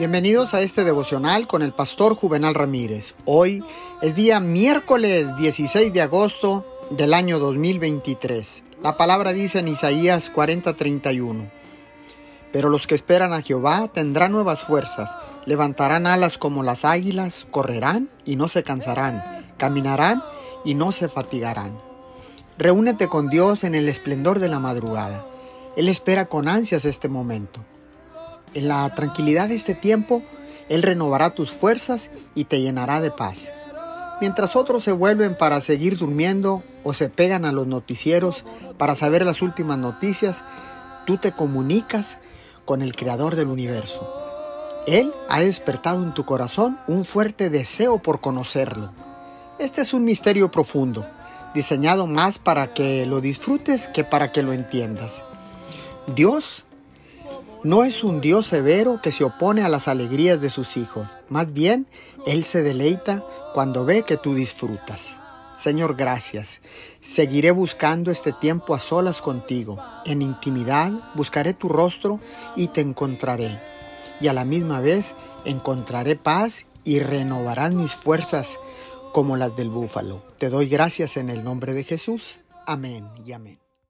Bienvenidos a este devocional con el pastor Juvenal Ramírez. Hoy es día miércoles 16 de agosto del año 2023. La palabra dice en Isaías 40:31. Pero los que esperan a Jehová tendrán nuevas fuerzas, levantarán alas como las águilas, correrán y no se cansarán, caminarán y no se fatigarán. Reúnete con Dios en el esplendor de la madrugada. Él espera con ansias este momento. En la tranquilidad de este tiempo, Él renovará tus fuerzas y te llenará de paz. Mientras otros se vuelven para seguir durmiendo o se pegan a los noticieros para saber las últimas noticias, tú te comunicas con el Creador del universo. Él ha despertado en tu corazón un fuerte deseo por conocerlo. Este es un misterio profundo, diseñado más para que lo disfrutes que para que lo entiendas. Dios no es un Dios severo que se opone a las alegrías de sus hijos. Más bien, Él se deleita cuando ve que tú disfrutas. Señor, gracias. Seguiré buscando este tiempo a solas contigo. En intimidad buscaré tu rostro y te encontraré. Y a la misma vez encontraré paz y renovarás mis fuerzas como las del búfalo. Te doy gracias en el nombre de Jesús. Amén y amén.